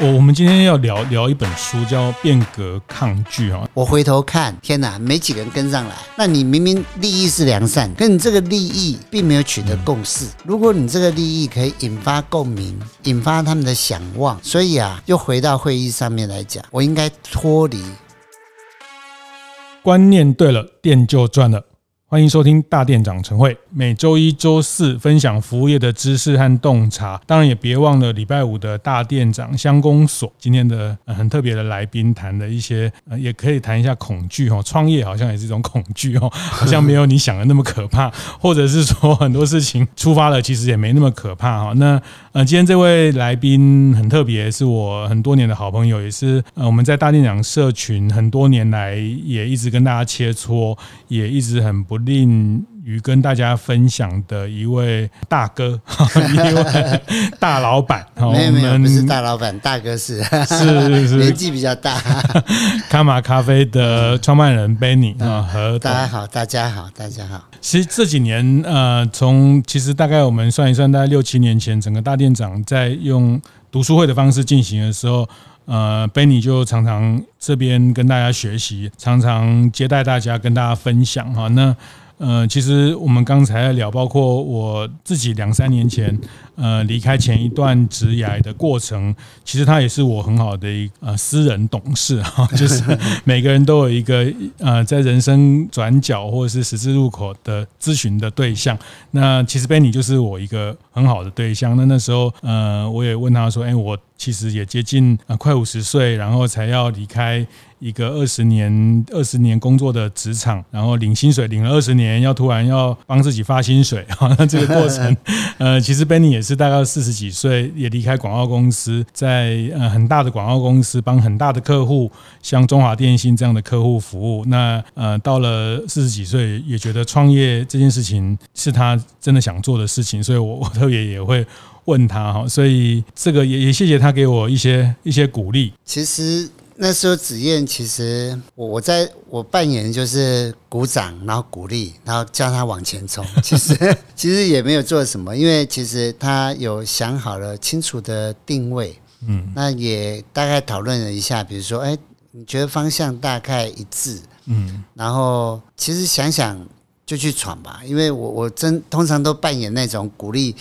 我我们今天要聊聊一本书，叫《变革抗拒》哈。我回头看，天哪，没几个人跟上来。那你明明利益是良善，可你这个利益并没有取得共识。如果你这个利益可以引发共鸣，引发他们的想望，所以啊，又回到会议上面来讲，我应该脱离。观念对了，店就赚了。欢迎收听大店长晨会，每周一、周四分享服务业的知识和洞察，当然也别忘了礼拜五的大店长乡公所。今天的很特别的来宾谈的一些，也可以谈一下恐惧哦，创业好像也是一种恐惧哦，好像没有你想的那么可怕，或者是说很多事情出发了，其实也没那么可怕哈。那呃，今天这位来宾很特别，是我很多年的好朋友，也是呃我们在大店长社群很多年来也一直跟大家切磋，也一直很不。吝于跟大家分享的一位大哥，一位大老板。没有没有，不是大老板，大哥是是是 年纪比较大。卡玛咖啡的创办人 Benny 啊，和大家好，大家好，大家好。其实这几年，呃，从其实大概我们算一算，大概六七年前，整个大店长在用读书会的方式进行的时候。呃，Benny 就常常这边跟大家学习，常常接待大家，跟大家分享哈。那呃，其实我们刚才聊，包括我自己两三年前。呃，离开前一段职涯的过程，其实他也是我很好的一呃私人董事哈，就是每个人都有一个呃在人生转角或者是十字路口的咨询的对象。那其实 Benny 就是我一个很好的对象。那那时候呃，我也问他说，哎，我其实也接近呃快五十岁，然后才要离开一个二十年二十年工作的职场，然后领薪水领了二十年，要突然要帮自己发薪水哈，那这个过程 呃，其实 Benny 也是。是大概四十几岁，也离开广告公司，在呃很大的广告公司帮很大的客户，像中华电信这样的客户服务。那呃到了四十几岁，也觉得创业这件事情是他真的想做的事情，所以我 我特别也会问他哈。所以这个也也谢谢他给我一些一些鼓励。其实。那时候子燕，其实我我在我扮演就是鼓掌，然后鼓励，然后叫他往前冲。其实其实也没有做什么，因为其实他有想好了清楚的定位，嗯，那也大概讨论了一下，比如说，哎，你觉得方向大概一致，嗯，然后其实想想就去闯吧，因为我我真通常都扮演那种鼓励。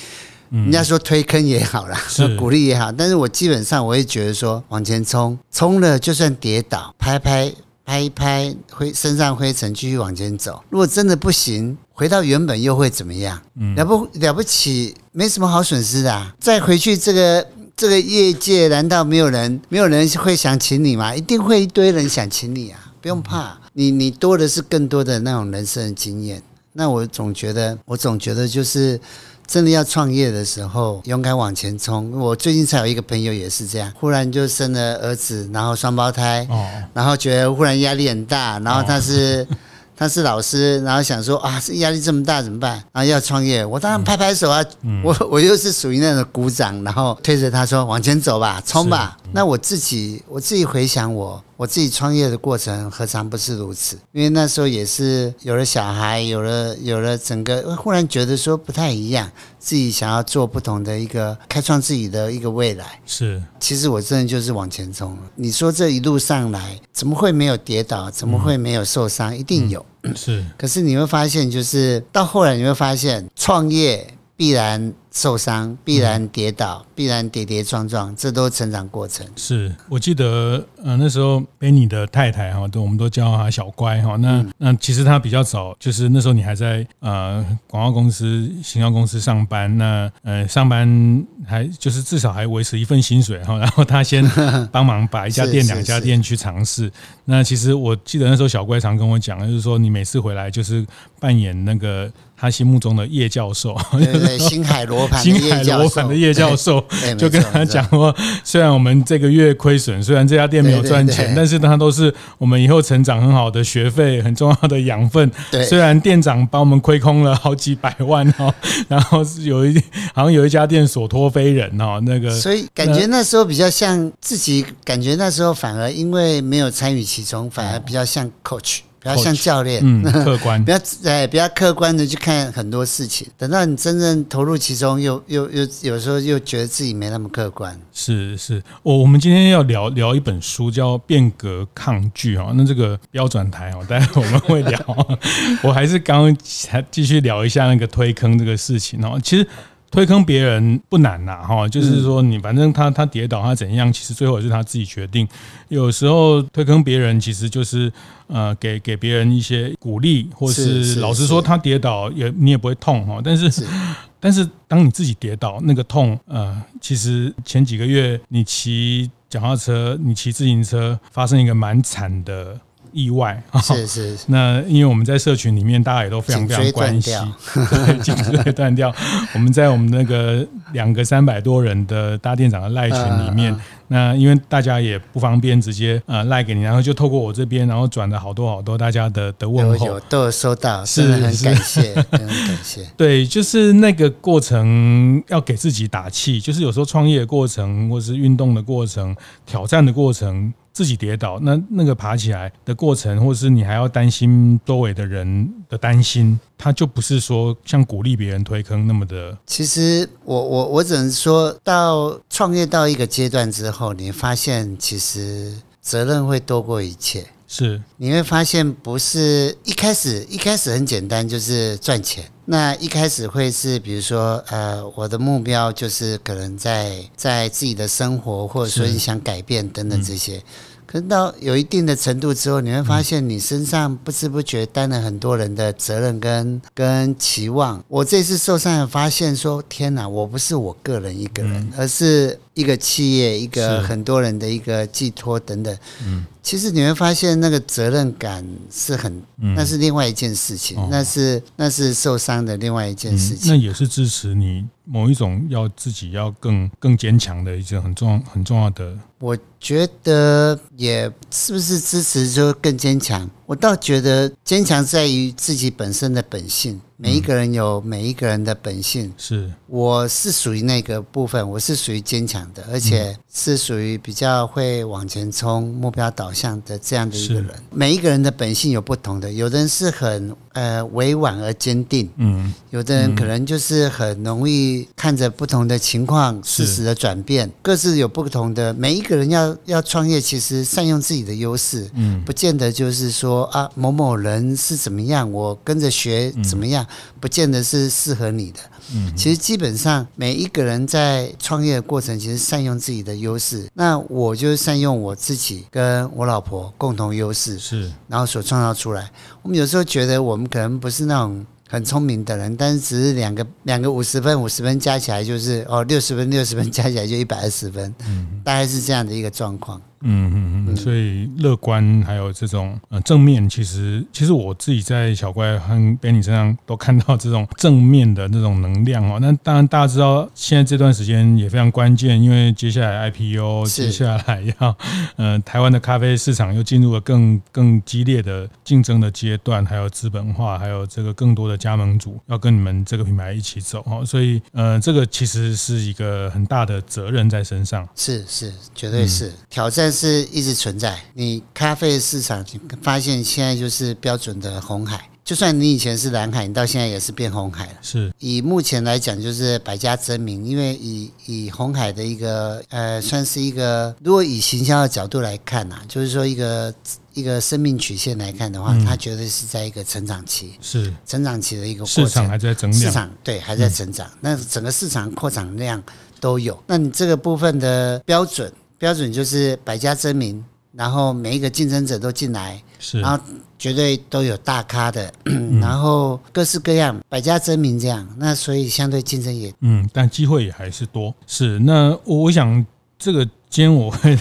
人家说推坑也好啦，说鼓励也好，但是我基本上我会觉得说往前冲，冲了就算跌倒，拍拍拍一拍灰身上灰尘，继续往前走。如果真的不行，回到原本又会怎么样？了不了不起，没什么好损失的啊。再回去这个这个业界，难道没有人没有人会想请你吗？一定会一堆人想请你啊，不用怕，你你多的是更多的那种人生的经验。那我总觉得，我总觉得就是。真的要创业的时候，勇敢往前冲。我最近才有一个朋友也是这样，忽然就生了儿子，然后双胞胎，然后觉得忽然压力很大，然后他是他是老师，然后想说啊，这压力这么大怎么办？然后要创业，我当然拍拍手啊，我我又是属于那种鼓掌，然后推着他说往前走吧，冲吧。那我自己我自己回想我。我自己创业的过程何尝不是如此？因为那时候也是有了小孩，有了有了整个，忽然觉得说不太一样，自己想要做不同的一个开创自己的一个未来。是，其实我真的就是往前冲了。你说这一路上来怎么会没有跌倒？怎么会没有受伤？一定有。是，可是你会发现，就是到后来你会发现，创业必然。受伤必然跌倒，必然跌跌撞撞，这都是成长过程。是我记得，呃，那时候 Benny 的太太哈，都我们都叫她小乖哈。那那其实她比较早，就是那时候你还在呃广告公司、行销公司上班。那呃上班还就是至少还维持一份薪水哈。然后她先 帮忙把一家店、两家店去尝试。那其实我记得那时候小乖常跟我讲，就是说你每次回来就是扮演那个他心目中的叶教授，对对，星海罗。星海罗盘的叶教授就跟他讲说，虽然我们这个月亏损，虽然这家店没有赚钱，但是它都是我们以后成长很好的学费，很重要的养分。虽然店长帮我们亏空了好几百万哦，然后有一好像有一家店所托非人哦，那个，所以感觉那时候比较像自己，感觉那时候反而因为没有参与其中，反而比较像 coach。比较像教练，嗯，客观，比较哎，比较客观的去看很多事情。等到你真正投入其中又，又又又有时候又觉得自己没那么客观。是是，我我们今天要聊聊一本书，叫《变革抗拒》哈。那这个标准台哦，待会我们会聊。我还是刚刚还继续聊一下那个推坑这个事情哦。其实。推坑别人不难呐，哈，就是说你反正他他跌倒他怎样，其实最后也是他自己决定。有时候推坑别人，其实就是呃给给别人一些鼓励，或是老实说他跌倒也你也不会痛哈。但是 但是当你自己跌倒那个痛，呃，其实前几个月你骑脚踏车，你骑自行车发生一个蛮惨的。意外是 是，那因为我们在社群里面，大家也都非常非常关心，对，颈椎断掉。我们在我们那个两个三百多人的大店长的赖群里面，那因为大家也不方便直接呃赖给你，然后就透过我这边，然后转了好多好多大家的的问候，有都有收到，是很感谢，很感谢。对，就是那个过程要给自己打气，就是有时候创业的过程，或是运动的过程，挑战的过程。自己跌倒，那那个爬起来的过程，或是你还要担心周围的人的担心，他就不是说像鼓励别人推坑那么的。其实我我我只能说到创业到一个阶段之后，你发现其实责任会多过一切。是，你会发现不是一开始一开始很简单，就是赚钱。那一开始会是比如说，呃，我的目标就是可能在在自己的生活，或者说你想改变等等这些。可是到有一定的程度之后，你会发现你身上不知不觉担了很多人的责任跟跟期望。我这次受伤，发现说，天哪，我不是我个人一个人，而是一个企业，一个很多人的一个寄托等等。嗯，其实你会发现那个责任感是很，那是另外一件事情，那是那是受伤的另外一件事情。那也是支持你某一种要自己要更更坚强的一件很重要很重要的。我觉得也是不是支持就更坚强？我倒觉得坚强在于自己本身的本性。每一个人有每一个人的本性。是，我是属于那个部分，我是属于坚强的，而且是属于比较会往前冲、目标导向的这样的一个人。每一个人的本性有不同的，有的人是很呃委婉而坚定，嗯，有的人可能就是很容易看着不同的情况、事实的转变，各自有不同的。每一个人要要创业，其实善用自己的优势，嗯，不见得就是说啊某某人是怎么样，我跟着学怎么样。不见得是适合你的。嗯，其实基本上每一个人在创业的过程，其实善用自己的优势。那我就是善用我自己跟我老婆共同优势，是，然后所创造出来。我们有时候觉得我们可能不是那种很聪明的人，但是只是两个两个五十分五十分加起来就是哦六十分六十分加起来就一百二十分，嗯，大概是这样的一个状况。嗯嗯嗯，所以乐观还有这种呃正面，其实其实我自己在小怪和 Benny 身上都看到这种正面的那种能量哦。那当然大家知道，现在这段时间也非常关键，因为接下来 IPO，接下来要呃台湾的咖啡市场又进入了更更激烈的竞争的阶段，还有资本化，还有这个更多的加盟主要跟你们这个品牌一起走哦。所以呃，这个其实是一个很大的责任在身上，是是，绝对是挑战。但是一直存在。你咖啡市场，发现现在就是标准的红海。就算你以前是蓝海，你到现在也是变红海了。是以目前来讲，就是百家争鸣。因为以以红海的一个呃，算是一个，如果以行销的角度来看呐、啊，就是说一个一个生命曲线来看的话，它绝对是在一个成长期。是成长期的一个过程。市场还在增长。市场对还在成长。那整个市场扩展量都有。那你这个部分的标准？标准就是百家争鸣，然后每一个竞争者都进来，是，然后绝对都有大咖的，嗯、然后各式各样，百家争鸣这样，那所以相对竞争也，嗯，但机会也还是多。是，那我我想这个今天我会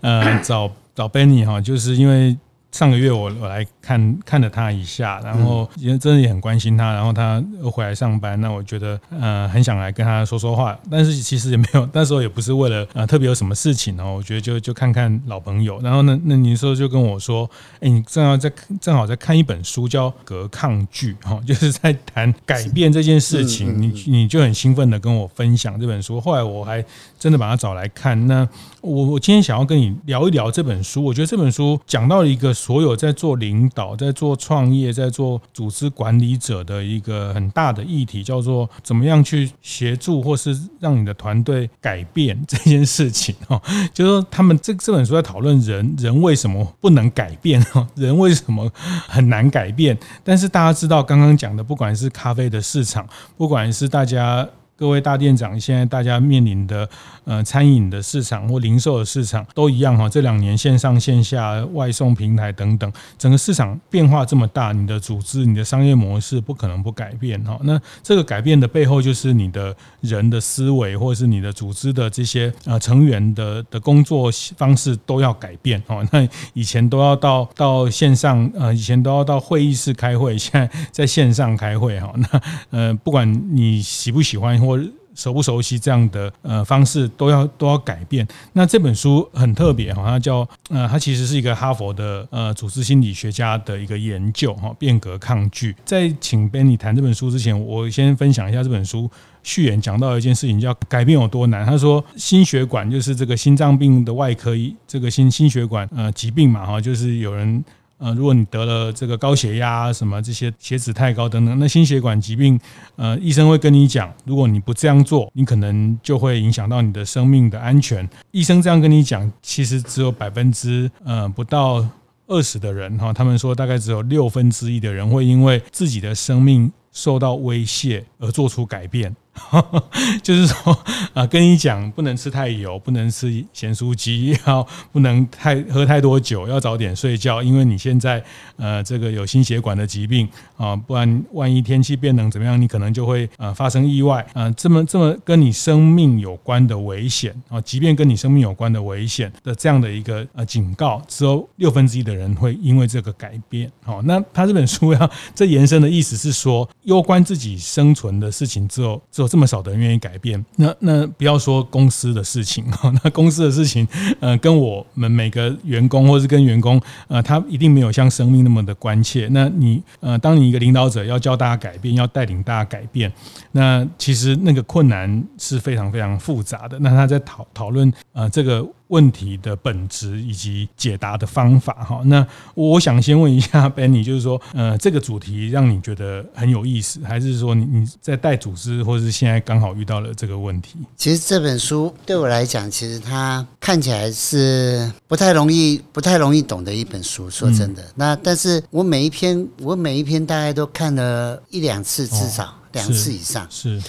呃找找 Benny 哈，就是因为上个月我我来看看了他一下，然后也真的也很关心他，然后他又回来上班，那我觉得呃很想来跟他说说话，但是其实也没有，那时候也不是为了呃特别有什么事情哦，我觉得就就看看老朋友，然后呢，那你说就跟我说，哎，你正好在正好在看一本书叫《隔抗拒》哈，就是在谈改变这件事情，你你就很兴奋的跟我分享这本书，后来我还真的把它找来看，那我我今天想要跟你聊一聊这本书，我觉得这本书讲到了一个所有在做领导、在做创业、在做组织管理者的一个很大的议题，叫做怎么样去协助或是让你的团队改变这件事情哦。就是说，他们这这本书在讨论人人为什么不能改变哦，人为什么很难改变？但是大家知道，刚刚讲的，不管是咖啡的市场，不管是大家。各位大店长，现在大家面临的呃餐饮的市场或零售的市场都一样哈。这两年线上线下外送平台等等，整个市场变化这么大，你的组织、你的商业模式不可能不改变哈。那这个改变的背后，就是你的人的思维，或者是你的组织的这些呃成员的的工作方式都要改变哈。那以前都要到到线上呃，以前都要到会议室开会，现在在线上开会哈。那呃，不管你喜不喜欢。或熟不熟悉这样的呃方式都要都要改变。那这本书很特别哈，它叫呃，它其实是一个哈佛的呃组织心理学家的一个研究哈，变革抗拒。在请 Benny 谈这本书之前，我先分享一下这本书序言讲到一件事情，叫改变有多难。他说心血管就是这个心脏病的外科医，这个心心血管呃疾病嘛哈，就是有人。呃，如果你得了这个高血压什么这些血脂太高等等，那心血管疾病，呃，医生会跟你讲，如果你不这样做，你可能就会影响到你的生命的安全。医生这样跟你讲，其实只有百分之呃不到二十的人哈，他们说大概只有六分之一的人会因为自己的生命受到威胁而做出改变。就是说啊，跟你讲不能吃太油，不能吃咸酥鸡，要不能太喝太多酒，要早点睡觉，因为你现在呃这个有心血管的疾病啊，不然万一天气变冷怎么样，你可能就会呃发生意外啊，这么这么跟你生命有关的危险啊，即便跟你生命有关的危险的这样的一个呃警告，只有六分之一的人会因为这个改变。好，那他这本书要这延伸的意思是说，攸关自己生存的事情之后，之后。有这么少的人愿意改变，那那不要说公司的事情 哈，那公司的事情，呃，跟我们每个员工，或是跟员工，呃，他一定没有像生命那么的关切。那你，呃，当你一个领导者要教大家改变，要带领大家改变，那其实那个困难是非常非常复杂的。那他在讨讨论，呃，这个。问题的本质以及解答的方法哈，那我想先问一下 Benny，就是说，呃，这个主题让你觉得很有意思，还是说你你在带组织，或者是现在刚好遇到了这个问题？其实这本书对我来讲，其实它看起来是不太容易、不太容易懂的一本书。说真的，嗯、那但是我每一篇，我每一篇大概都看了一两次，至少两次以上。是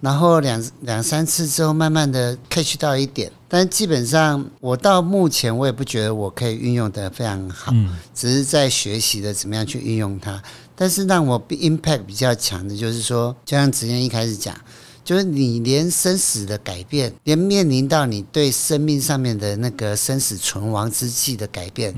然后两两三次之后，慢慢的 catch 到一点，但基本上我到目前我也不觉得我可以运用的非常好，只是在学习的怎么样去运用它。但是让我 impact 比较强的就是说，就像子燕一开始讲，就是你连生死的改变，连面临到你对生命上面的那个生死存亡之际的改变。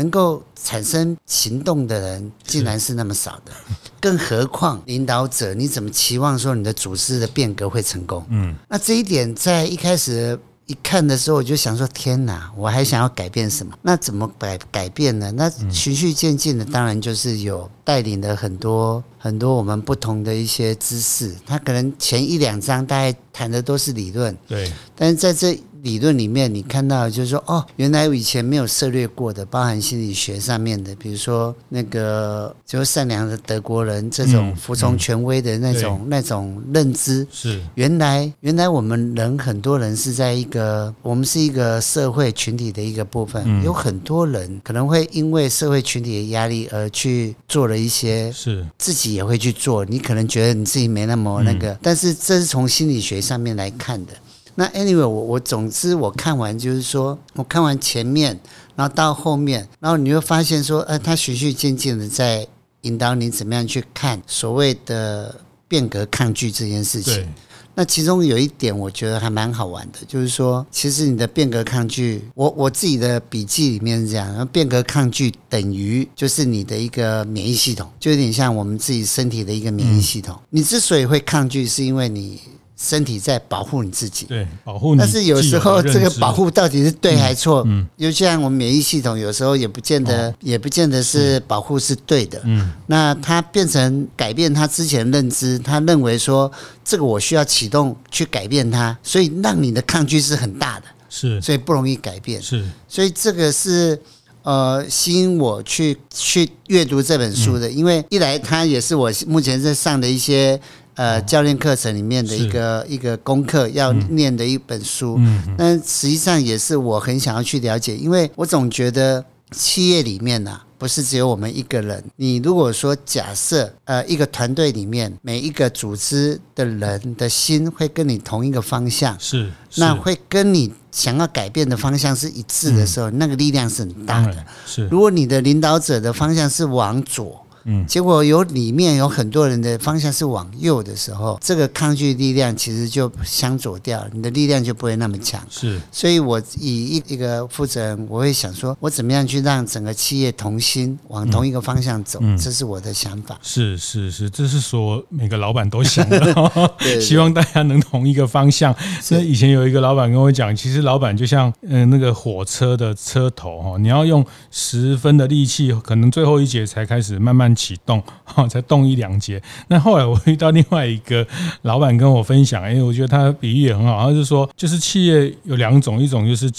能够产生行动的人，竟然是那么少的，更何况领导者，你怎么期望说你的组织的变革会成功？嗯，那这一点在一开始一看的时候，我就想说：天哪，我还想要改变什么？那怎么改改变呢？那循序渐进的，当然就是有带领了很多很多我们不同的一些知识。他可能前一两章大概谈的都是理论，对，但是在这。理论里面，你看到就是说，哦，原来我以前没有涉猎过的，包含心理学上面的，比如说那个就是善良的德国人这种服从权威的那种、嗯嗯、那种认知，是。原来原来我们人很多人是在一个我们是一个社会群体的一个部分，嗯、有很多人可能会因为社会群体的压力而去做了一些，是。自己也会去做，你可能觉得你自己没那么那个，嗯、但是这是从心理学上面来看的。那 anyway，我我总之我看完就是说，我看完前面，然后到后面，然后你会发现说，呃，他循序渐进的在引导你怎么样去看所谓的变革抗拒这件事情。那其中有一点我觉得还蛮好玩的，就是说，其实你的变革抗拒，我我自己的笔记里面是这样，然后变革抗拒等于就是你的一个免疫系统，就有点像我们自己身体的一个免疫系统。你之所以会抗拒，是因为你。身体在保护你自己，对，保护你。但是有时候这个保护到底是对还是错？嗯，尤其像我们免疫系统，有时候也不见得，也不见得是保护是对的。嗯，那他变成改变他之前认知，他认为说这个我需要启动去改变它，所以让你的抗拒是很大的，是，所以不容易改变。是，所以这个是呃吸引我去去阅读这本书的，因为一来它也是我目前在上的一些。呃，教练课程里面的一个一个功课要念的一本书，那实际上也是我很想要去了解，因为我总觉得企业里面呐，不是只有我们一个人。你如果说假设呃一个团队里面每一个组织的人的心会跟你同一个方向，是，那会跟你想要改变的方向是一致的时候，那个力量是很大的。是，如果你的领导者的方向是往左。嗯，结果有里面有很多人的方向是往右的时候，这个抗拒力量其实就相左掉，你的力量就不会那么强。是，所以我以一一个负责人，我会想说，我怎么样去让整个企业同心往同一个方向走，嗯、这是我的想法。是是是，这是说每个老板都想的，对对对，希望大家能同一个方向。那以前有一个老板跟我讲，其实老板就像嗯那个火车的车头哈，你要用十分的力气，可能最后一节才开始慢慢。启动，哈，才动一两节。那后来我遇到另外一个老板跟我分享，因为我觉得他的比喻也很好，他就说，就是企业有两种，一种就是。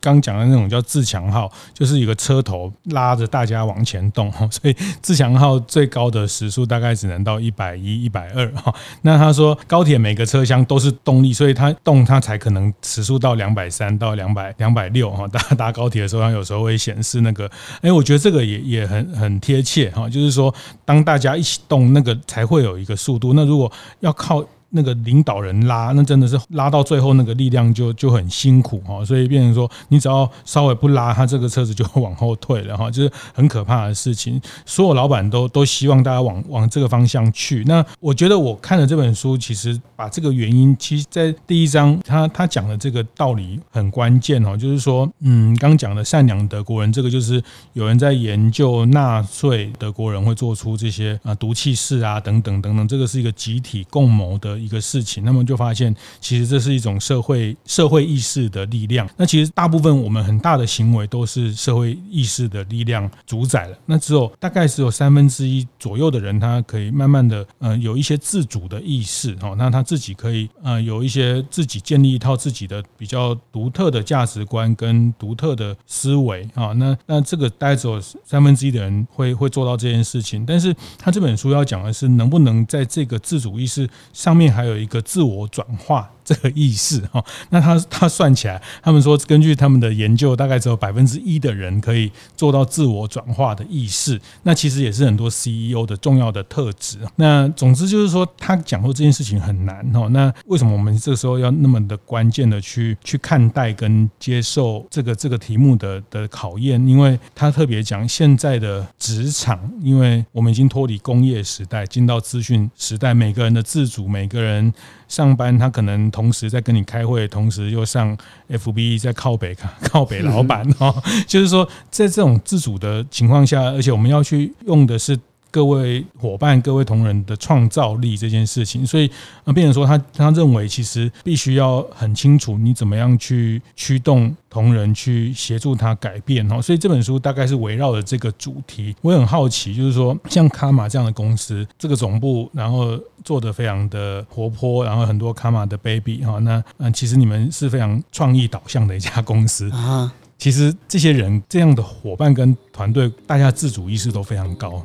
刚讲的那种叫自强号，就是一个车头拉着大家往前动，所以自强号最高的时速大概只能到一百一、一百二哈。那他说高铁每个车厢都是动力，所以它动它才可能时速到两百三到两百两百六 哈。大家搭高铁的时候，它有时候会显示那个，哎，我觉得这个也也很很贴切哈，就是说当大家一起动，那个才会有一个速度。那如果要靠。那个领导人拉，那真的是拉到最后，那个力量就就很辛苦哈，所以变成说，你只要稍微不拉，他这个车子就会往后退了哈，就是很可怕的事情。所有老板都都希望大家往往这个方向去。那我觉得我看了这本书，其实把这个原因，其实在第一章他他讲的这个道理很关键哈，就是说，嗯，刚讲的善良德国人，这个就是有人在研究纳粹德国人会做出这些啊毒气室啊等等等等，这个是一个集体共谋的。一个事情，那么就发现，其实这是一种社会社会意识的力量。那其实大部分我们很大的行为都是社会意识的力量主宰了。那只有大概只有三分之一左右的人，他可以慢慢的呃有一些自主的意识哦，那他自己可以呃有一些自己建立一套自己的比较独特的价值观跟独特的思维啊。那那这个大概只有三分之一的人会会做到这件事情。但是他这本书要讲的是，能不能在这个自主意识上面。还有一个自我转化。这个意识哈，那他他算起来，他们说根据他们的研究，大概只有百分之一的人可以做到自我转化的意识。那其实也是很多 CEO 的重要的特质。那总之就是说，他讲说这件事情很难哈。那为什么我们这个时候要那么的关键的去去看待跟接受这个这个题目的的考验？因为他特别讲现在的职场，因为我们已经脱离工业时代，进到资讯时代，每个人的自主，每个人。上班，他可能同时在跟你开会，同时又上 FB 在靠北 靠北老板哦，就是说在这种自主的情况下，而且我们要去用的是。各位伙伴、各位同仁的创造力这件事情，所以呃，变成说他他认为其实必须要很清楚你怎么样去驱动同仁去协助他改变哈，所以这本书大概是围绕着这个主题。我也很好奇，就是说像卡玛这样的公司，这个总部然后做的非常的活泼，然后很多卡玛的 baby 哈，那嗯，其实你们是非常创意导向的一家公司啊。其实这些人这样的伙伴跟团队，大家自主意识都非常高。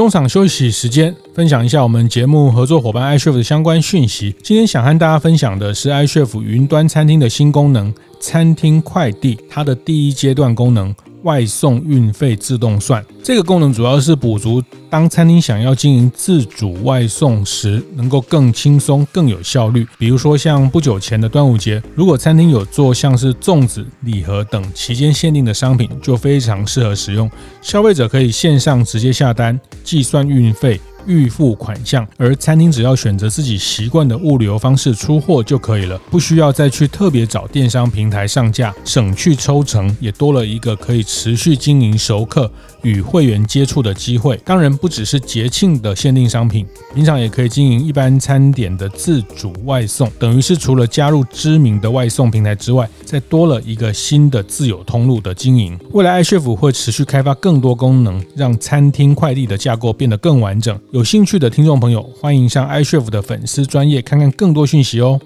中场休息时间，分享一下我们节目合作伙伴 iChef 的相关讯息。今天想和大家分享的是 iChef 云端餐厅的新功能——餐厅快递，它的第一阶段功能。外送运费自动算，这个功能主要是补足当餐厅想要经营自主外送时，能够更轻松、更有效率。比如说像不久前的端午节，如果餐厅有做像是粽子、礼盒等期间限定的商品，就非常适合使用。消费者可以线上直接下单，计算运费。预付款项，而餐厅只要选择自己习惯的物流方式出货就可以了，不需要再去特别找电商平台上架，省去抽成，也多了一个可以持续经营熟客与会员接触的机会。当然，不只是节庆的限定商品，平常也可以经营一般餐点的自主外送，等于是除了加入知名的外送平台之外，再多了一个新的自有通路的经营。未来 iChef 会持续开发更多功能，让餐厅快递的架构变得更完整。有兴趣的听众朋友，欢迎上 i s h e f 的粉丝专业看看更多讯息哦。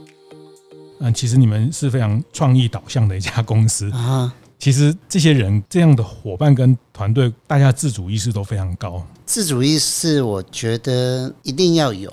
嗯，其实你们是非常创意导向的一家公司啊。其实这些人这样的伙伴跟团队，大家自主意识都非常高。自主意识，我觉得一定要有。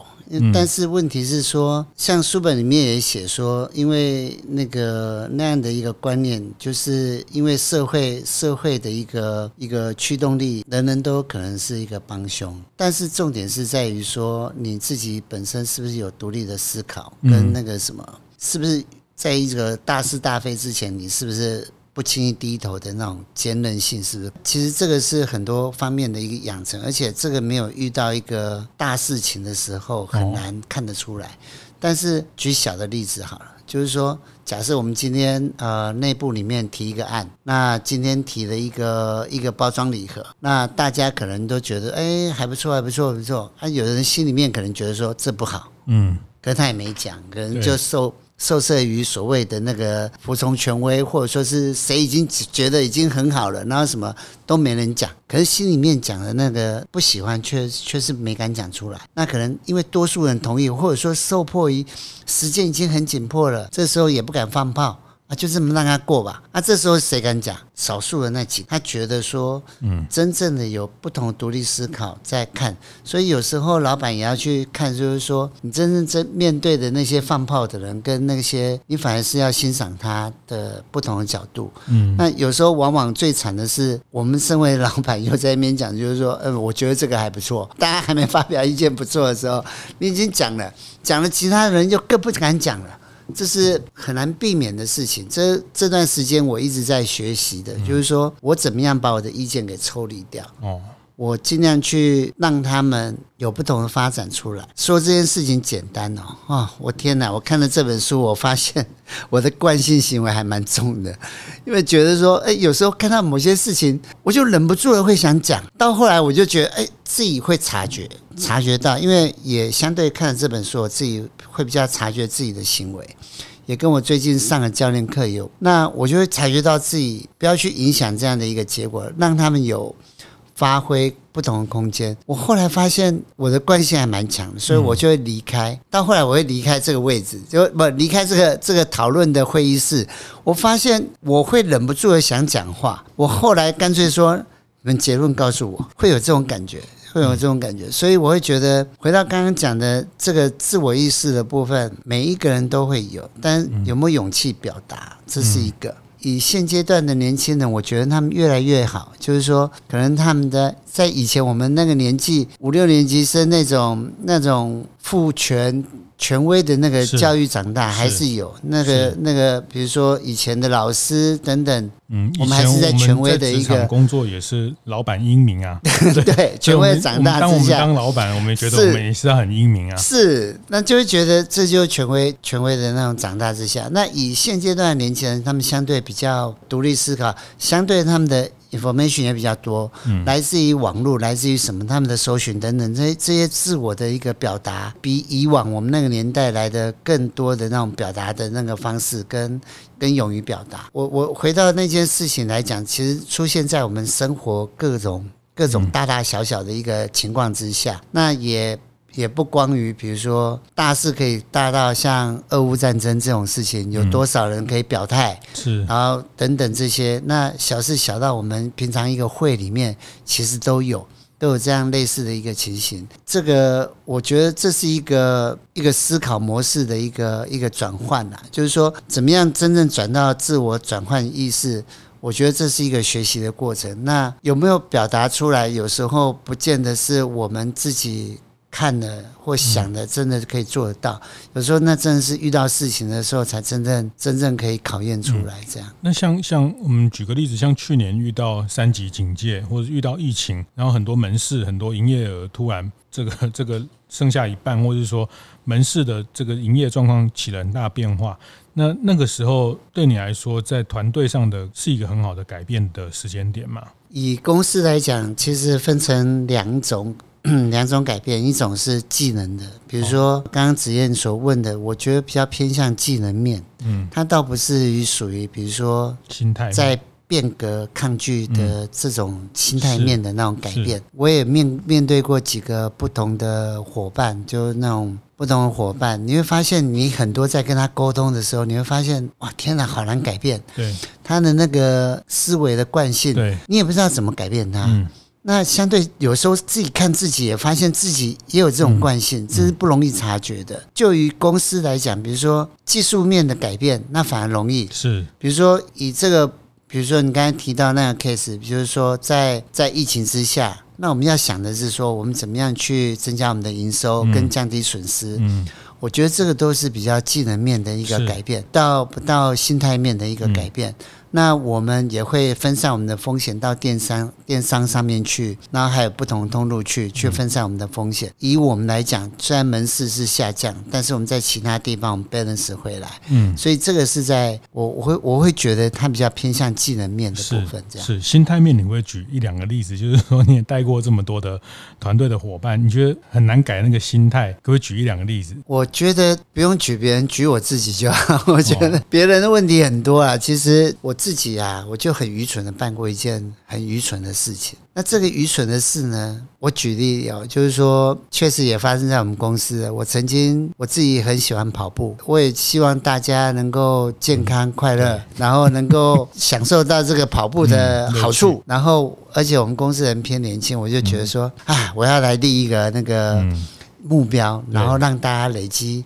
但是问题是说，像书本里面也写说，因为那个那样的一个观念，就是因为社会社会的一个一个驱动力，人人都可能是一个帮凶。但是重点是在于说，你自己本身是不是有独立的思考，跟那个什么，是不是在一个大是大非之前，你是不是？不轻易低头的那种坚韧性，是不是？其实这个是很多方面的一个养成，而且这个没有遇到一个大事情的时候，很难看得出来。但是举小的例子好了，就是说，假设我们今天呃内部里面提一个案，那今天提了一个一个包装礼盒，那大家可能都觉得哎还不错，还不错，不错。啊，有的人心里面可能觉得说这不好，嗯，可是他也没讲，可能就受。受制于所谓的那个服从权威，或者说是谁已经觉得已经很好了，然后什么都没人讲，可是心里面讲的那个不喜欢，却却是没敢讲出来。那可能因为多数人同意，或者说受迫于时间已经很紧迫了，这时候也不敢放炮。啊，就这么让他过吧。那、啊、这时候谁敢讲？少数的那几，他觉得说，嗯，真正的有不同独立思考在看。所以有时候老板也要去看，就是说，你真正真面对的那些放炮的人，跟那些你反而是要欣赏他的不同的角度。嗯，那有时候往往最惨的是，我们身为老板又在那边讲，就是说，嗯、呃，我觉得这个还不错。大家还没发表意见不错的时候，你已经讲了，讲了，其他人就更不敢讲了。这是很难避免的事情。这这段时间我一直在学习的，就是说我怎么样把我的意见给抽离掉。哦，我尽量去让他们有不同的发展出来。说这件事情简单哦，啊，我天哪！我看了这本书，我发现 我的惯性行为还蛮重的，因为觉得说，哎，有时候看到某些事情，我就忍不住的会想讲。到后来我就觉得，哎，自己会察觉，察觉到，因为也相对看了这本书，我自己。会比较察觉自己的行为，也跟我最近上的教练课有，那我就会察觉到自己不要去影响这样的一个结果，让他们有发挥不同的空间。我后来发现我的惯性还蛮强的，所以我就会离开。到后来我会离开这个位置，就不离开这个这个讨论的会议室。我发现我会忍不住的想讲话，我后来干脆说，你们结论告诉我，会有这种感觉。会有这种感觉，所以我会觉得，回到刚刚讲的这个自我意识的部分，每一个人都会有，但有没有勇气表达，这是一个。以现阶段的年轻人，我觉得他们越来越好，就是说，可能他们的在以前我们那个年纪，五六年级生那种那种父权。权威的那个教育长大还是有那个那个，比如说以前的老师等等，嗯，我们还是在权威的一个工作，也是老板英明啊，对，权威长大之下，当我们当老板，我们觉得我们也是很英明啊，是，那就会觉得这就是权威权威的那种长大之下，那以现阶段的年轻人，他们相对比较独立思考，相对他们的。Information 也比较多，来自于网络，来自于什么？他们的搜寻等等，这些这些自我的一个表达，比以往我们那个年代来的更多的那种表达的那个方式跟，跟跟勇于表达。我我回到那件事情来讲，其实出现在我们生活各种各种大大小小的一个情况之下，那也。也不光于，比如说大事可以大到像俄乌战争这种事情，有多少人可以表态，是，然后等等这些，那小事小到我们平常一个会里面，其实都有都有这样类似的一个情形。这个我觉得这是一个一个思考模式的一个一个转换呐，就是说怎么样真正转到自我转换意识，我觉得这是一个学习的过程。那有没有表达出来？有时候不见得是我们自己。看了或想的，真的可以做得到。嗯、有时候那真的是遇到事情的时候，才真正真正可以考验出来。这样。嗯、那像像我们举个例子，像去年遇到三级警戒，或者遇到疫情，然后很多门市很多营业额突然这个 这个剩下一半，或者是说门市的这个营业状况起了很大变化。那那个时候对你来说，在团队上的是一个很好的改变的时间点吗？以公司来讲，其实分成两种。两种改变，一种是技能的，比如说刚刚子燕所问的，我觉得比较偏向技能面，嗯，它倒不是于属于比如说心态在变革抗拒的这种心态面的那种改变。我也面面对过几个不同的伙伴，就那种不同的伙伴，你会发现你很多在跟他沟通的时候，你会发现哇，天哪，好难改变，对。他的那个思维的惯性，对，你也不知道怎么改变他。嗯那相对有时候自己看自己，也发现自己也有这种惯性，这是不容易察觉的。就于公司来讲，比如说技术面的改变，那反而容易。是，比如说以这个，比如说你刚才提到那个 case，比如说在在疫情之下，那我们要想的是说，我们怎么样去增加我们的营收跟降低损失。嗯，我觉得这个都是比较技能面的一个改变，到不到心态面的一个改变。那我们也会分散我们的风险到电商、电商上面去，然后还有不同的通路去去分散我们的风险。以我们来讲，虽然门市是下降，但是我们在其他地方我们 balance 回来。嗯，所以这个是在我我会我会觉得它比较偏向技能面的部分。这样是，是心态面，你会举一两个例子，就是说你也带过这么多的团队的伙伴，你觉得很难改那个心态，可不可以举一两个例子？我觉得不用举别人，举我自己就好。我觉得别人的问题很多啊，其实我。自己啊，我就很愚蠢的办过一件很愚蠢的事情。那这个愚蠢的事呢，我举例有，就是说，确实也发生在我们公司。我曾经我自己很喜欢跑步，我也希望大家能够健康快乐，然后能够享受到这个跑步的好处。然后，而且我们公司人偏年轻，我就觉得说，啊，我要来立一个那个目标，然后让大家累积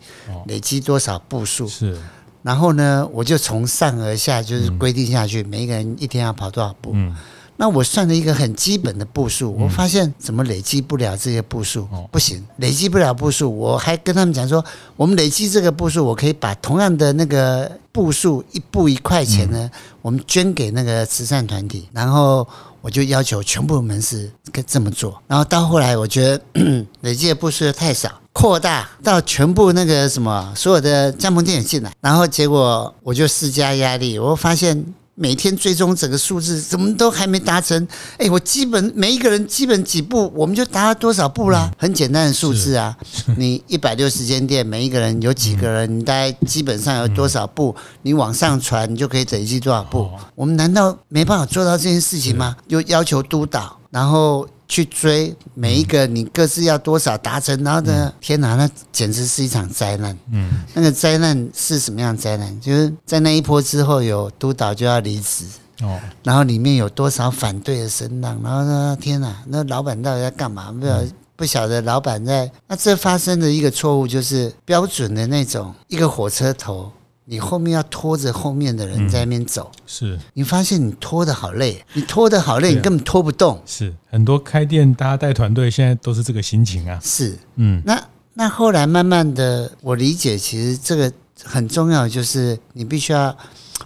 累积多少步数。是。然后呢，我就从上而下就是规定下去，每一个人一天要跑多少步。嗯，那我算了一个很基本的步数，我发现怎么累积不了这些步数，不行，累积不了步数。我还跟他们讲说，我们累积这个步数，我可以把同样的那个步数一步一块钱呢，我们捐给那个慈善团体。然后我就要求全部门市跟这么做。然后到后来，我觉得 累积的步数太少。扩大到全部那个什么，所有的加盟店也进来，然后结果我就施加压力，我发现每天追踪整个数字怎么都还没达成。哎，我基本每一个人基本几步，我们就达到多少步啦？很简单的数字啊，你一百六十间店，每一个人有几个人，你大概基本上有多少步，你往上传，你就可以累积多少步。我们难道没办法做到这件事情吗？又要求督导，然后。去追每一个，你各自要多少达成，然后呢？天哪，那简直是一场灾难。嗯，那个灾难是什么样灾难？就是在那一波之后，有督导就要离职哦，然后里面有多少反对的声浪，然后呢？天哪，那老板到底在干嘛？不晓不晓得老板在。那这发生的一个错误就是标准的那种一个火车头。你后面要拖着后面的人在那边走，嗯、是你发现你拖得好累，你拖得好累，你根本拖不动。是很多开店大家带团队现在都是这个心情啊。是，嗯，那那后来慢慢的，我理解其实这个很重要，就是你必须要，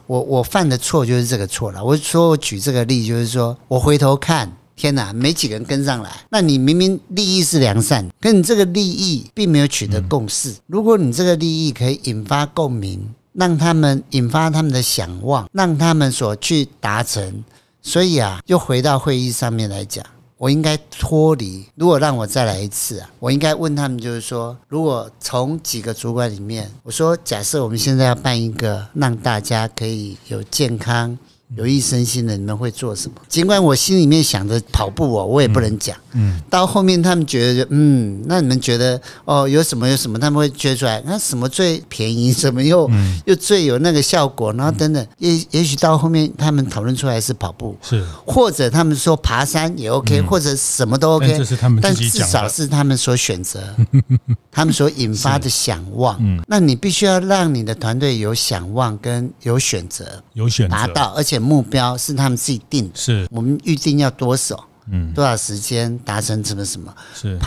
我我犯的错就是这个错了。我说我举这个例，就是说我回头看，天哪，没几个人跟上来。那你明明利益是良善，可你这个利益并没有取得共识。如果你这个利益可以引发共鸣。让他们引发他们的想望，让他们所去达成。所以啊，又回到会议上面来讲，我应该脱离。如果让我再来一次啊，我应该问他们，就是说，如果从几个主管里面，我说，假设我们现在要办一个，让大家可以有健康。有益身心的，你们会做什么？尽管我心里面想着跑步哦，我也不能讲。嗯，到后面他们觉得，嗯，那你们觉得哦，有什么有什么，他们会觉出来，那什么最便宜，什么又又最有那个效果，然后等等，也也许到后面他们讨论出来是跑步，是或者他们说爬山也 OK，或者什么都 OK，但至少是他们所选择，他们所引发的想望。嗯，那你必须要让你的团队有想望跟有选择，有选择达到，而且。目标是他们自己定的，是我们预定要多少，嗯，多少时间达成什么什么，是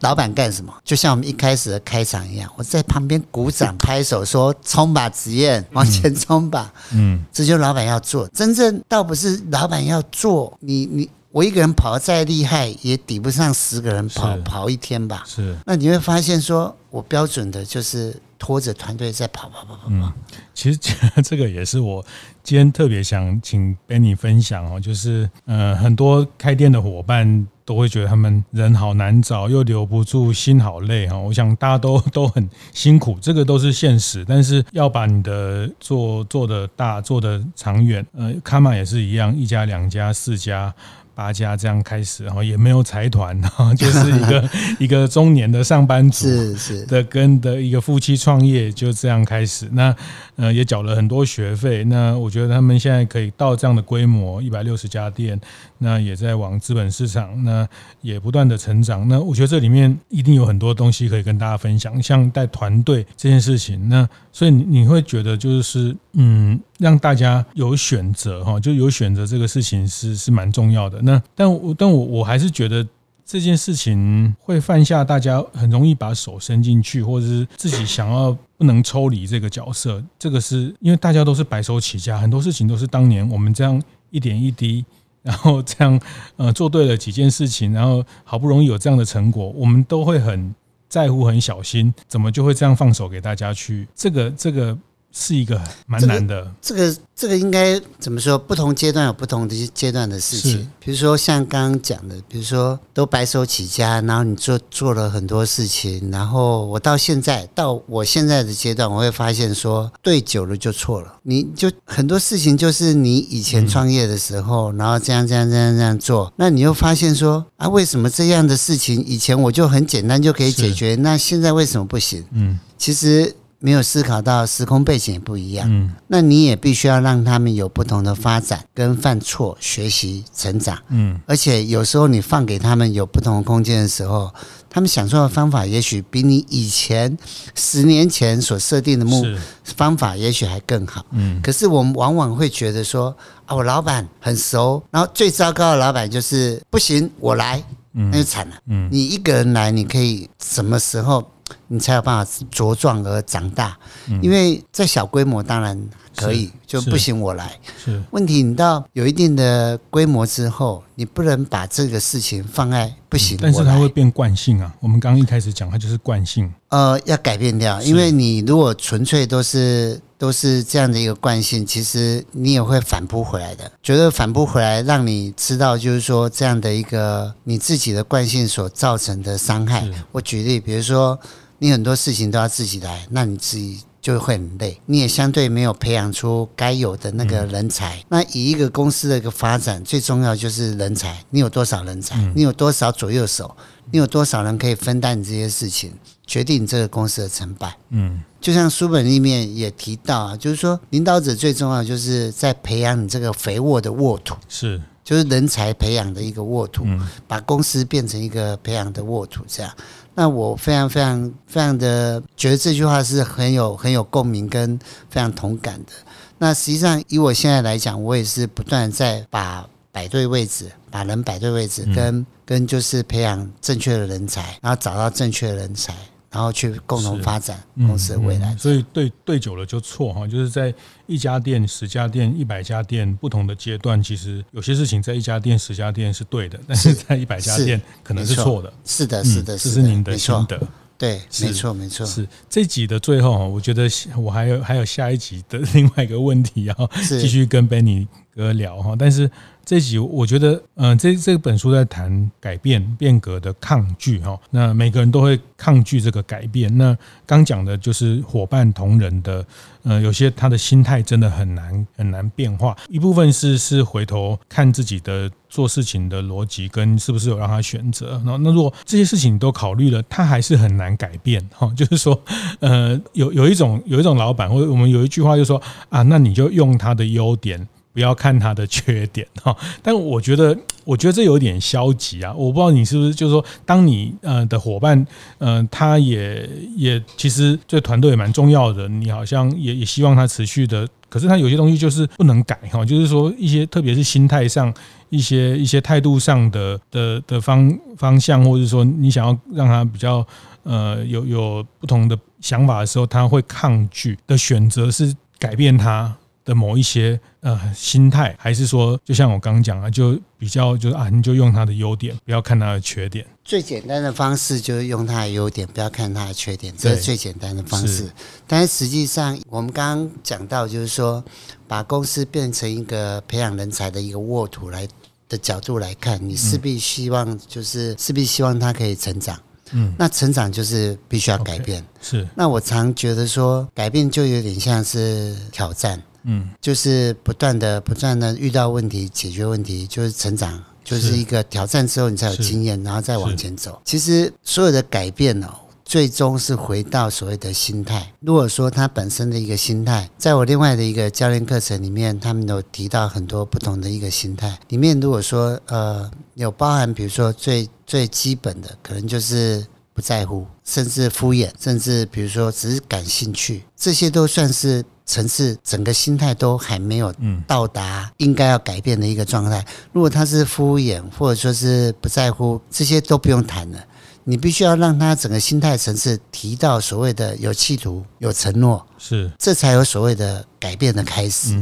老板干什么？就像我们一开始的开场一样，我在旁边鼓掌拍手说：“冲吧，子燕，往前冲吧。”嗯，这就是老板要做。真正倒不是老板要做，你你我一个人跑得再厉害，也抵不上十个人跑跑一天吧？是。那你会发现，说我标准的就是拖着团队在跑跑跑跑跑。嗯，其实 这个也是我今天特别想请 Benny 分享哦，就是呃，很多开店的伙伴。都会觉得他们人好难找，又留不住，心好累哈。我想大家都 都很辛苦，这个都是现实。但是要把你的做做的大，做的长远，呃，卡玛也是一样，一家、两家、四家。八家这样开始，然后也没有财团，然后就是一个 一个中年的上班族是是的跟的一个夫妻创业就这样开始。那呃也缴了很多学费。那我觉得他们现在可以到这样的规模，一百六十家店，那也在往资本市场，那也不断的成长。那我觉得这里面一定有很多东西可以跟大家分享，像带团队这件事情。那所以你你会觉得就是嗯。让大家有选择哈，就有选择这个事情是是蛮重要的。那但我但我我还是觉得这件事情会犯下大家很容易把手伸进去，或者是自己想要不能抽离这个角色。这个是因为大家都是白手起家，很多事情都是当年我们这样一点一滴，然后这样呃做对了几件事情，然后好不容易有这样的成果，我们都会很在乎、很小心，怎么就会这样放手给大家去？这个这个。是一个蛮难的，这个这个应该怎么说？不同阶段有不同的阶段的事情。比如说像刚刚讲的，比如说都白手起家，然后你做做了很多事情，然后我到现在到我现在的阶段，我会发现说，对久了就错了。你就很多事情就是你以前创业的时候，然后这样这样这样这样做，那你又发现说啊，为什么这样的事情以前我就很简单就可以解决，那现在为什么不行？嗯，其实。没有思考到时空背景也不一样，嗯，那你也必须要让他们有不同的发展，跟犯错、学习、成长，嗯，而且有时候你放给他们有不同的空间的时候，他们想出的方法也许比你以前十年前所设定的目方法也许还更好，嗯，可是我们往往会觉得说啊，我老板很熟，然后最糟糕的老板就是不行，我来，那就惨了，嗯，你一个人来，你可以什么时候？你才有办法茁壮而长大，因为在小规模当然可以，就不行我来。是问题，你到有一定的规模之后，你不能把这个事情放在不行。但是它会变惯性啊。我们刚刚一开始讲，它就是惯性。呃，要改变掉，因为你如果纯粹都是都是这样的一个惯性，其实你也会反扑回来的。觉得反扑回来，让你知道就是说这样的一个你自己的惯性所造成的伤害。我举例，比如说你很多事情都要自己来，那你自己。就会很累，你也相对没有培养出该有的那个人才。嗯、那以一个公司的一个发展，最重要就是人才。你有多少人才？嗯、你有多少左右手？你有多少人可以分担你这些事情，决定这个公司的成败？嗯，就像书本里面也提到啊，就是说领导者最重要就是在培养你这个肥沃的沃土，是，就是人才培养的一个沃土，嗯、把公司变成一个培养的沃土，这样。那我非常非常非常的觉得这句话是很有很有共鸣跟非常同感的。那实际上以我现在来讲，我也是不断在把摆对位置，把人摆对位置，跟跟就是培养正确的人才，然后找到正确的人才。然后去共同发展公司的未来，所以对对久了就错哈，就是在一家店、十家店、一百家店不同的阶段，其实有些事情在一家店、十家店是对的，但是在一百家店可能是错的。是的，是的，这是您的心得。对，没错，没错。是这集的最后，我觉得我还有还有下一集的另外一个问题要继续跟 Benny 哥聊哈，但是。这集我觉得，嗯，这这本书在谈改变、变革的抗拒哈。那每个人都会抗拒这个改变。那刚讲的就是伙伴同仁的，呃，有些他的心态真的很难很难变化。一部分是是回头看自己的做事情的逻辑跟是不是有让他选择。那那如果这些事情都考虑了，他还是很难改变哈。就是说，呃，有有一种有一种老板，或者我们有一句话就是说啊，那你就用他的优点。不要看他的缺点哈。但我觉得，我觉得这有点消极啊。我不知道你是不是，就是说，当你呃的伙伴，嗯，他也也其实对团队也蛮重要的，你好像也也希望他持续的。可是他有些东西就是不能改哈，就是说一些特别是心态上一些一些态度上的的的方方向，或者说你想要让他比较呃有有不同的想法的时候，他会抗拒的选择是改变他的某一些呃心态，还是说就像我刚刚讲啊，就比较就是啊，你就用他的优点，不要看他的缺点。最简单的方式就是用他的优点，不要看他的缺点，这是最简单的方式。但是实际上，我们刚刚讲到，就是说，把公司变成一个培养人才的一个沃土来的角度来看，你势必希望就是势必希望他可以成长。嗯，那成长就是必须要改变。是。那我常觉得说，改变就有点像是挑战。嗯，就是不断的、不断的遇到问题，解决问题，就是成长。就是一个挑战之后，你才有经验，然后再往前走。其实所有的改变哦，最终是回到所谓的心态。如果说他本身的一个心态，在我另外的一个教练课程里面，他们有提到很多不同的一个心态。里面如果说呃有包含，比如说最最基本的，可能就是不在乎，甚至敷衍，甚至比如说只是感兴趣，这些都算是。层次整个心态都还没有到达应该要改变的一个状态。如果他是敷衍或者说是不在乎，这些都不用谈了。你必须要让他整个心态层次提到所谓的有企图、有承诺，是这才有所谓的改变的开始。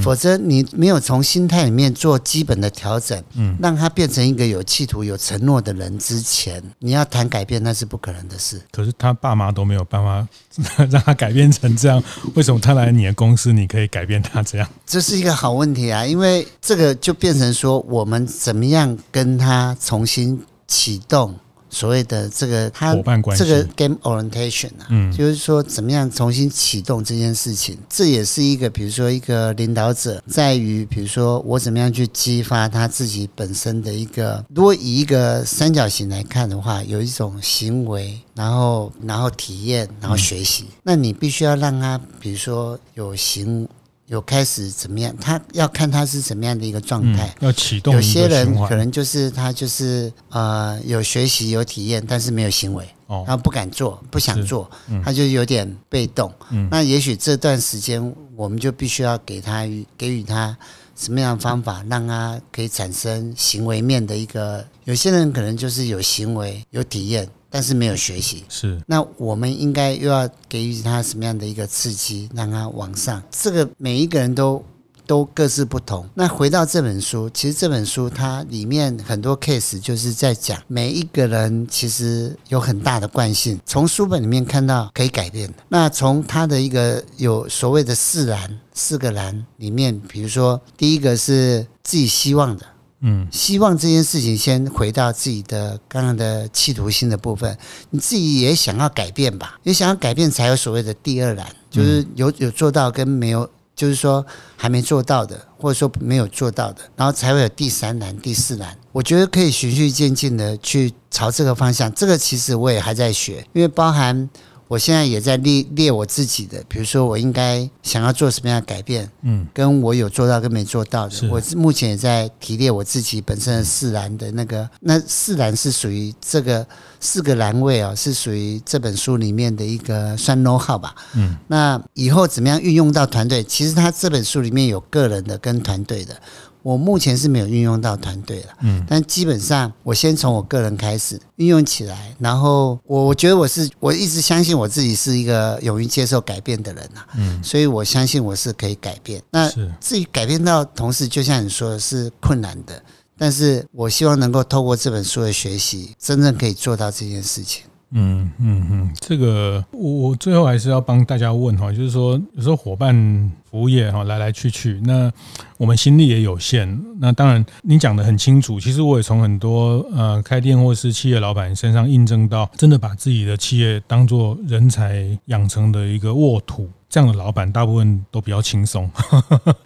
否则你没有从心态里面做基本的调整，嗯，让他变成一个有企图、有承诺的人之前，你要谈改变那是不可能的事。可是他爸妈都没有办法 让他改变成这样，为什么他来你的公司，你可以改变他这样？这是一个好问题啊，因为这个就变成说，我们怎么样跟他重新启动。所谓的这个他这个 game orientation 啊，嗯，就是说怎么样重新启动这件事情，这也是一个比如说一个领导者在于，比如说我怎么样去激发他自己本身的一个，如果以一个三角形来看的话，有一种行为，然后然后体验，然后学习，那你必须要让他，比如说有行。有开始怎么样？他要看他是怎么样的一个状态。要启动。有些人可能就是他就是呃有学习有体验，但是没有行为，哦，他不敢做，不想做，他就有点被动。那也许这段时间我们就必须要给他给予他什么样的方法，让他可以产生行为面的一个。有些人可能就是有行为有体验。但是没有学习，是那我们应该又要给予他什么样的一个刺激，让他往上？这个每一个人都都各自不同。那回到这本书，其实这本书它里面很多 case 就是在讲每一个人其实有很大的惯性，从书本里面看到可以改变的。那从他的一个有所谓的四栏四个栏里面，比如说第一个是自己希望的。嗯，希望这件事情先回到自己的刚刚的企图心的部分，你自己也想要改变吧？也想要改变，才有所谓的第二栏，就是有有做到跟没有，就是说还没做到的，或者说没有做到的，然后才会有第三栏、第四栏。我觉得可以循序渐进的去朝这个方向。这个其实我也还在学，因为包含。我现在也在列列我自己的，比如说我应该想要做什么样的改变，嗯，跟我有做到跟没做到的，我目前也在提列我自己本身的四栏的那个，那四栏是属于这个四个栏位啊，是属于这本书里面的一个算 know how 吧，嗯，那以后怎么样运用到团队？其实他这本书里面有个人的跟团队的。我目前是没有运用到团队了，嗯，但基本上我先从我个人开始运用起来，然后我我觉得我是我一直相信我自己是一个勇于接受改变的人呐，嗯，所以我相信我是可以改变。那至于改变到同时，就像你说的是困难的，但是我希望能够透过这本书的学习，真正可以做到这件事情。嗯嗯嗯，这个我我最后还是要帮大家问哈，就是说有时候伙伴服务业哈来来去去，那我们心力也有限。那当然你讲的很清楚，其实我也从很多呃开店或是企业老板身上印证到，真的把自己的企业当做人才养成的一个沃土，这样的老板大部分都比较轻松。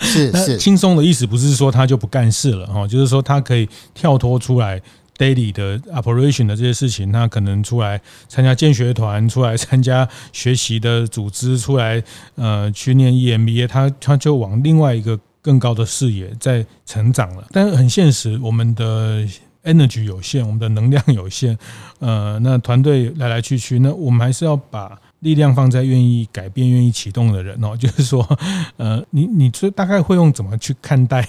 是 是，轻松的意思不是说他就不干事了哈，就是说他可以跳脱出来。Daily 的 operation 的这些事情，他可能出来参加见学团，出来参加学习的组织，出来呃去念 EMBA，他他就往另外一个更高的视野在成长了。但是很现实，我们的 energy 有限，我们的能量有限，呃，那团队来来去去，那我们还是要把。力量放在愿意改变、愿意启动的人哦，就是说，呃，你你这大概会用怎么去看待？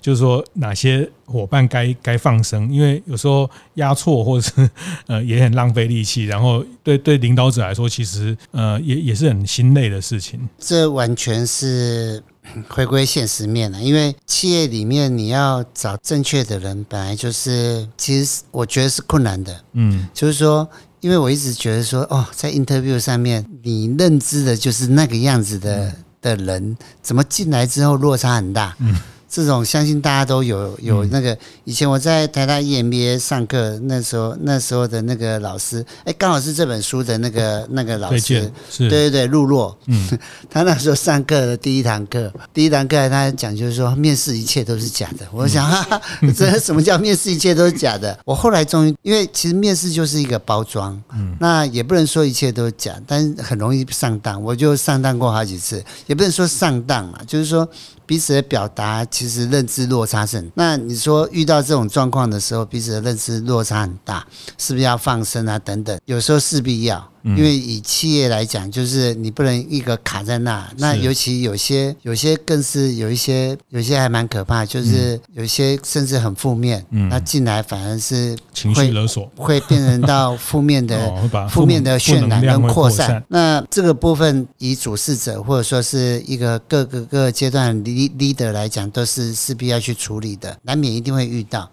就是说，哪些伙伴该该放生？因为有时候压错，或者是呃，也很浪费力气。然后对对领导者来说，其实呃，也也是很心累的事情。这完全是 回归现实面了，因为企业里面你要找正确的人，本来就是其实我觉得是困难的。嗯，就是说。因为我一直觉得说，哦，在 interview 上面，你认知的就是那个样子的的人，怎么进来之后落差很大？嗯。这种相信大家都有有那个，以前我在台大 EMBA 上课，那时候那时候的那个老师，哎，刚好是这本书的那个那个老师，对对对，陆洛，嗯，他那时候上课的第一堂课，第一堂课他讲就是说，面试一切都是假的。我想，哈哈，这什么叫面试一切都是假的？我后来终于，因为其实面试就是一个包装，嗯，那也不能说一切都是假，但是很容易上当，我就上当过好几次，也不能说上当嘛，就是说。彼此的表达其实认知落差是很，那你说遇到这种状况的时候，彼此的认知落差很大，是不是要放生啊？等等，有时候势必要。因为以企业来讲，就是你不能一个卡在那。那尤其有些有些更是有一些有些还蛮可怕，就是有些甚至很负面。嗯，那进来反而是情绪勒索，会变成到负面的 负面的渲染跟扩散。那这个部分以主事者或者说是一个各个各个阶段 leader 来讲，都是势必要去处理的，难免一定会遇到。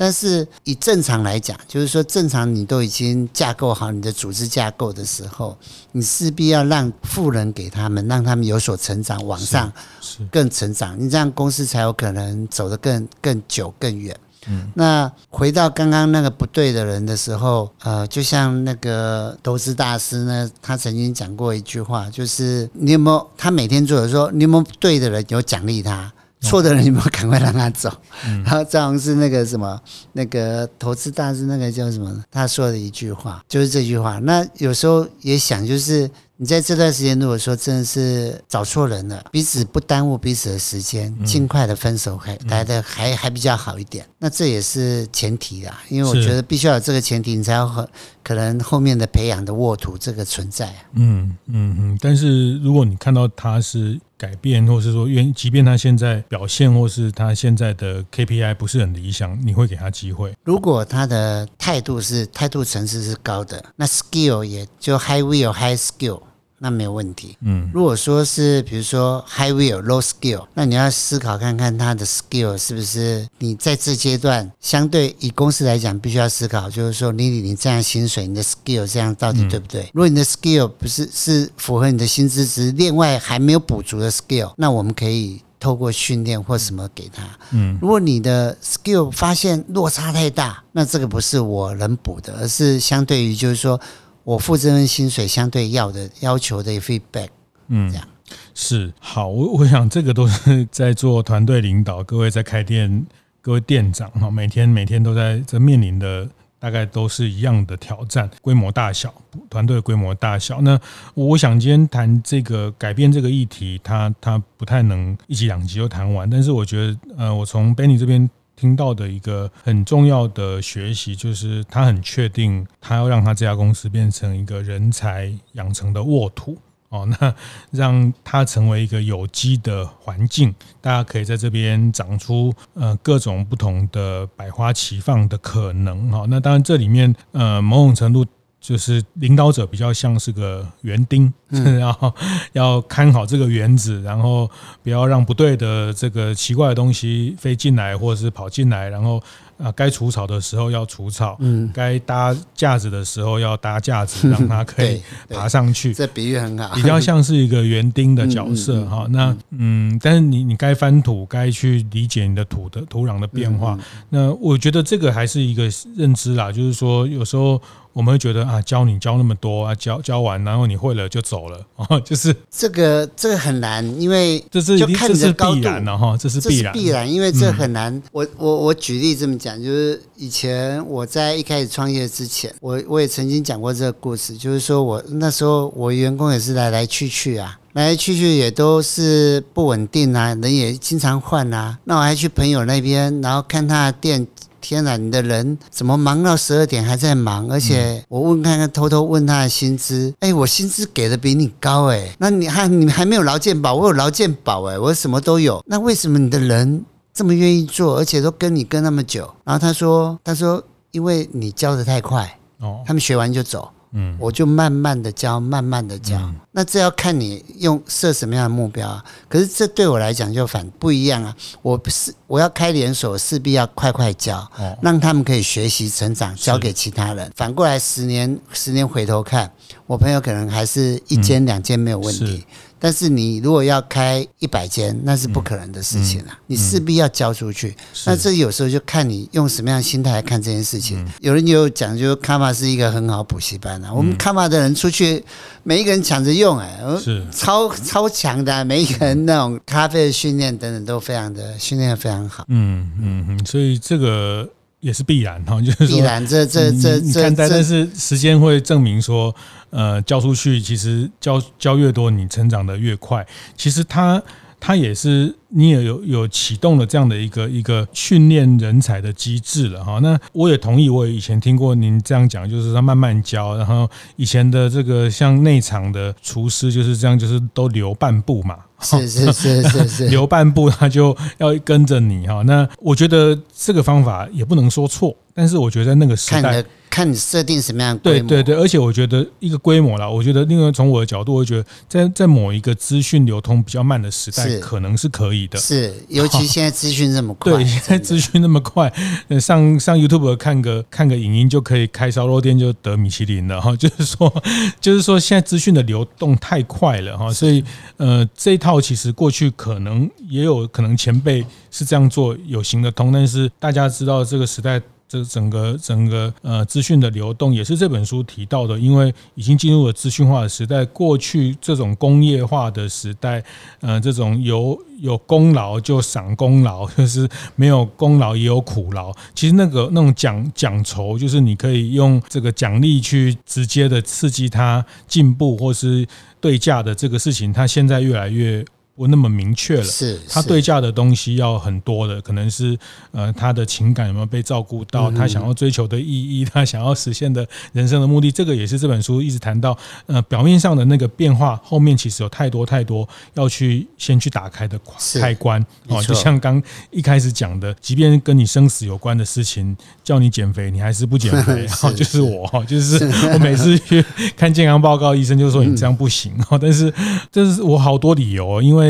但是以正常来讲，就是说正常你都已经架构好你的组织架构的时候，你势必要让富人给他们，让他们有所成长，往上更成长，你这样公司才有可能走得更更久更远。嗯，那回到刚刚那个不对的人的时候，呃，就像那个投资大师呢，他曾经讲过一句话，就是你有没有他每天做的说，你有没有对的人有奖励他。错的人，你们赶快让他走。然后这样是那个什么，那个投资大师，那个叫什么？他说的一句话，就是这句话。那有时候也想，就是你在这段时间，如果说真的是找错人了，彼此不耽误彼此的时间，尽快的分手，还来的还还比较好一点。那这也是前提啦，因为我觉得必须要有这个前提，你才有很可能后面的培养的沃土这个存在。嗯嗯嗯。但是如果你看到他是。改变，或是说，原即便他现在表现，或是他现在的 KPI 不是很理想，你会给他机会？如果他的态度是态度层次是高的，那 skill 也就 high will high skill。那没有问题。嗯，如果说是比如说 high will low skill，那你要思考看看他的 skill 是不是你在这阶段相对以公司来讲，必须要思考，就是说你你这样薪水，你的 skill 这样到底对不对？如果你的 skill 不是是符合你的薪资值，另外还没有补足的 skill，那我们可以透过训练或什么给他。嗯，如果你的 skill 发现落差太大，那这个不是我能补的，而是相对于就是说。我付这份薪水相对要的要求的 feedback，嗯，这样是好。我我想这个都是在做团队领导，各位在开店，各位店长哈，每天每天都在这面临的大概都是一样的挑战，规模大小，团队规模大小。那我想今天谈这个改变这个议题，它它不太能一集两集就谈完，但是我觉得呃，我从 Benny 这边。听到的一个很重要的学习，就是他很确定，他要让他这家公司变成一个人才养成的沃土哦，那让它成为一个有机的环境，大家可以在这边长出呃各种不同的百花齐放的可能哈。那当然这里面呃某种程度。就是领导者比较像是个园丁，然后要看好这个园子，然后不要让不对的这个奇怪的东西飞进来，或者是跑进来，然后。啊，该除草的时候要除草，嗯，该搭架子的时候要搭架子，让它可以 爬上去。这比喻很好，比较像是一个园丁的角色哈。那嗯，但是你你该翻土，该去理解你的土的土壤的变化。那我觉得这个还是一个认知啦，就是说有时候我们会觉得啊，教你教那么多啊，教教完然后你会了就走了啊，就是这个这个很难，因为这是就看你的高度这是必然的哈，这是必然必然，因为这很难。嗯、我我我举例这么讲，就是以前我在一开始创业之前，我我也曾经讲过这个故事，就是说我那时候我员工也是来来去去啊，来来去去也都是不稳定啊，人也经常换啊，那我还去朋友那边，然后看他的店。天哪，你的人怎么忙到十二点还在忙？而且我问看看，偷偷问他的薪资，哎，我薪资给的比你高哎，那你还你还没有劳健保，我有劳健保哎，我什么都有，那为什么你的人这么愿意做，而且都跟你跟那么久？然后他说，他说因为你教的太快，哦，他们学完就走。嗯，我就慢慢的教，慢慢的教。嗯、那这要看你用设什么样的目标啊？可是这对我来讲就反不一样啊！我不是我要开连锁，势必要快快教，哦、让他们可以学习成长，交给其他人。反过来十年十年回头看，我朋友可能还是一间两间没有问题。嗯但是你如果要开一百间，那是不可能的事情啊！你势必要交出去。那这有时候就看你用什么样的心态来看这件事情。有人有讲，就卡玛是一个很好补习班啊。我们卡玛的人出去，每一个人抢着用，哎，是超超强的，每一个人那种咖啡的训练等等都非常的训练非常好。嗯嗯嗯，所以这个。也是必然哈，就是说，必然这这这这，看待，但是时间会证明说，呃，教出去其实教教越多，你成长的越快。其实他他也是你也有有启动了这样的一个一个训练人才的机制了哈。那我也同意，我也以前听过您这样讲，就是他慢慢教，然后以前的这个像内场的厨师就是这样，就是都留半步嘛。是是是是是，留半步他就要跟着你哈。那我觉得这个方法也不能说错，但是我觉得在那个时代。看你设定什么样的规模？对对对，而且我觉得一个规模啦，我觉得另外从我的角度，我觉得在在某一个资讯流通比较慢的时代，可能是可以的。是，尤其现在资讯这么快，对，现在资讯那么快，上上 YouTube 看个看个影音就可以开烧肉店就得米其林了哈。就是说，就是说现在资讯的流动太快了哈，所以呃，这一套其实过去可能也有可能前辈是这样做有行得通，但是大家知道这个时代。这整个整个呃资讯的流动也是这本书提到的，因为已经进入了资讯化的时代。过去这种工业化的时代，呃，这种有有功劳就赏功劳，就是没有功劳也有苦劳。其实那个那种奖奖酬，就是你可以用这个奖励去直接的刺激他进步，或是对价的这个事情，它现在越来越。不那么明确了，是他对价的东西要很多的，可能是呃他的情感有没有被照顾到，他想要追求的意义，他想要实现的人生的目的，这个也是这本书一直谈到。呃，表面上的那个变化，后面其实有太多太多要去先去打开的开关哦。就像刚一开始讲的，即便跟你生死有关的事情，叫你减肥，你还是不减肥。然后就是我，就是我每次去看健康报告，医生就说你这样不行。但是这是我好多理由，因为。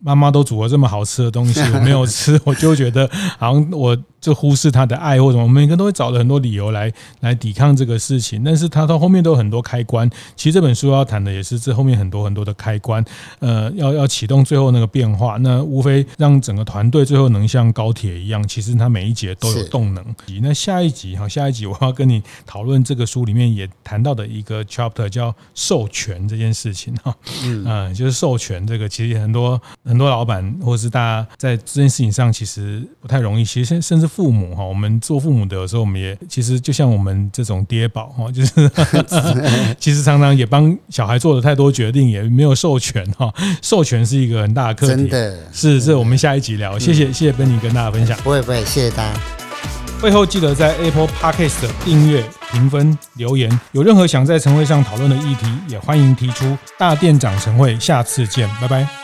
妈妈都煮了这么好吃的东西，我没有吃，我就觉得好像我。就忽视他的爱或者什么，每个人都会找了很多理由来来抵抗这个事情，但是他到后面都有很多开关。其实这本书要谈的也是这后面很多很多的开关，呃，要要启动最后那个变化，那无非让整个团队最后能像高铁一样，其实它每一节都有动能。那下一集哈，下一集我要跟你讨论这个书里面也谈到的一个 chapter 叫授权这件事情哈，嗯，就是授权这个，其实很多很多老板或者是大家在这件事情上其实不太容易，其实甚至。父母哈，我们做父母的有时候我们也其实就像我们这种爹宝哈，就是 其实常常也帮小孩做了太多决定，也没有授权哈。授权是一个很大的课题，真的是这我们下一集聊。谢谢谢谢 Benny 跟大家分享，不会不会，谢谢大家。会后记得在 Apple Podcast 订阅、评分、留言。有任何想在晨会上讨论的议题，也欢迎提出。大店长晨会，下次见，拜拜。